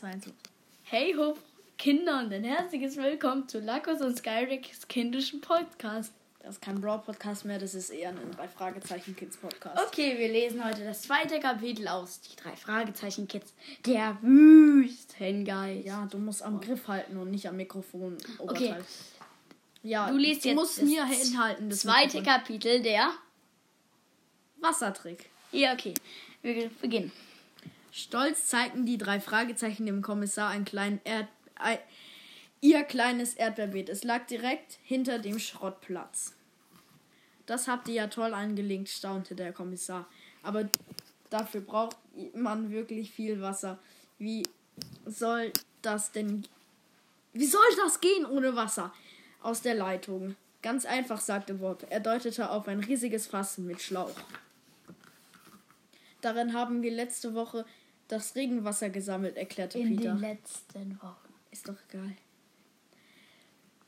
2, 1. Hey ho, Kinder und ein herzliches Willkommen zu Lakos und Skyrex kindischen Podcast. Das ist kein Brawl-Podcast mehr, das ist eher ein Drei-Fragezeichen-Kids-Podcast. Okay, wir lesen heute das zweite Kapitel aus Die drei Fragezeichen Kids. Der Wüstengeist. Ja, du musst am Griff halten und nicht am Mikrofon. Okay. Ja, Du liest jetzt musst mir hinhalten. Das Zweite Mikrofon. Kapitel der. Wassertrick. Ja, okay. Wir beginnen. Stolz zeigten die drei Fragezeichen dem Kommissar ein kleinen Erd ein, ihr kleines Erdbeerbeet. Es lag direkt hinter dem Schrottplatz. Das habt ihr ja toll angelegt, staunte der Kommissar. Aber dafür braucht man wirklich viel Wasser. Wie soll das denn Wie soll das gehen ohne Wasser aus der Leitung? Ganz einfach, sagte Bob. Er deutete auf ein riesiges Fass mit Schlauch. Darin haben wir letzte Woche das Regenwasser gesammelt, erklärte In Peter. den letzten Wochen. Ist doch egal.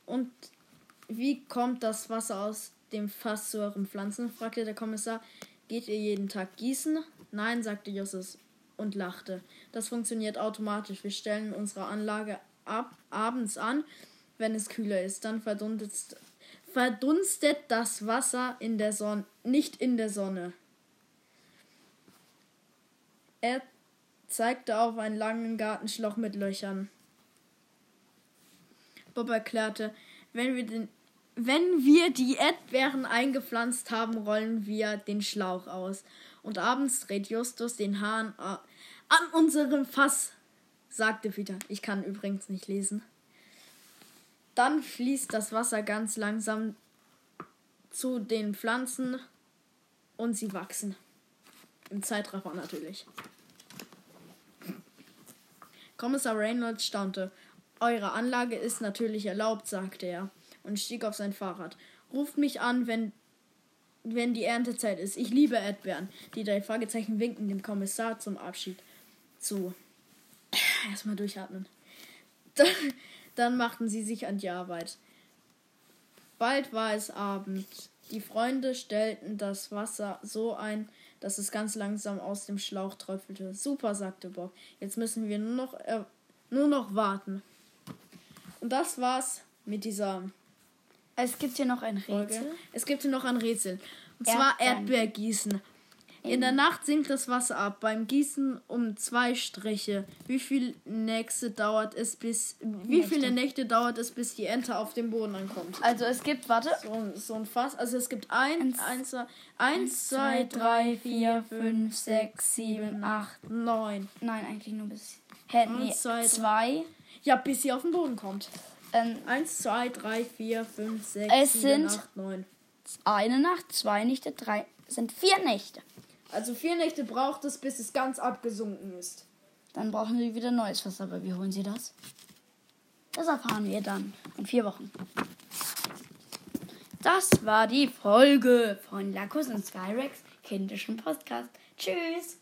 Und wie kommt das Wasser aus dem Fass zu euren Pflanzen? fragte der Kommissar. Geht ihr jeden Tag gießen? Nein, sagte Justus und lachte. Das funktioniert automatisch. Wir stellen unsere Anlage ab, abends an, wenn es kühler ist. Dann verdunstet, verdunstet das Wasser in der Sonne, nicht in der Sonne. Er zeigte auf einen langen Gartenschlauch mit Löchern. Bob erklärte, wenn wir, den, wenn wir die Erdbeeren eingepflanzt haben, rollen wir den Schlauch aus. Und abends dreht Justus den Hahn a- an unserem Fass, sagte Peter. Ich kann übrigens nicht lesen. Dann fließt das Wasser ganz langsam zu den Pflanzen und sie wachsen. Im Zeitraffer natürlich. Kommissar Reynolds staunte. Eure Anlage ist natürlich erlaubt, sagte er und stieg auf sein Fahrrad. Ruft mich an, wenn, wenn die Erntezeit ist. Ich liebe Erdbeeren. Die drei Fragezeichen winkten dem Kommissar zum Abschied zu. Erstmal durchatmen. Dann, dann machten sie sich an die Arbeit. Bald war es Abend. Die Freunde stellten das Wasser so ein, dass es ganz langsam aus dem Schlauch tröpfelte. Super, sagte Bob. Jetzt müssen wir nur noch, äh, nur noch warten. Und das war's mit dieser Es gibt hier noch ein Folge. Rätsel. Es gibt hier noch ein Rätsel. Und zwar Erdbeeren. Erdbeergießen. In der Nacht sinkt das Wasser ab. Beim Gießen um zwei Striche. Wie viel Nächte dauert es bis wie Nächte. viele Nächte dauert es bis die Ente auf dem Boden ankommt? Also es gibt, warte. So, so ein Fass. Also es gibt ein, Eins, eins, zwei- eins, zwei, drei, vier, fünf, sechs, sieben, acht, neun. Nein, eigentlich nur bis. Hä, nee, zwei, zwei. Ja, bis sie auf den Boden kommt. Ähm, Eins, zwei, drei, vier, fünf, sechs, Es sieben, sind- acht, neun. eine Nacht, zwei Nächte, drei. Sind vier Nächte. Also vier Nächte braucht es, bis es ganz abgesunken ist. Dann brauchen sie wieder neues Wasser. Aber wie holen sie das? Das erfahren wir dann in vier Wochen. Das war die Folge von Lacus und Skyrex kindischen Podcast. Tschüss.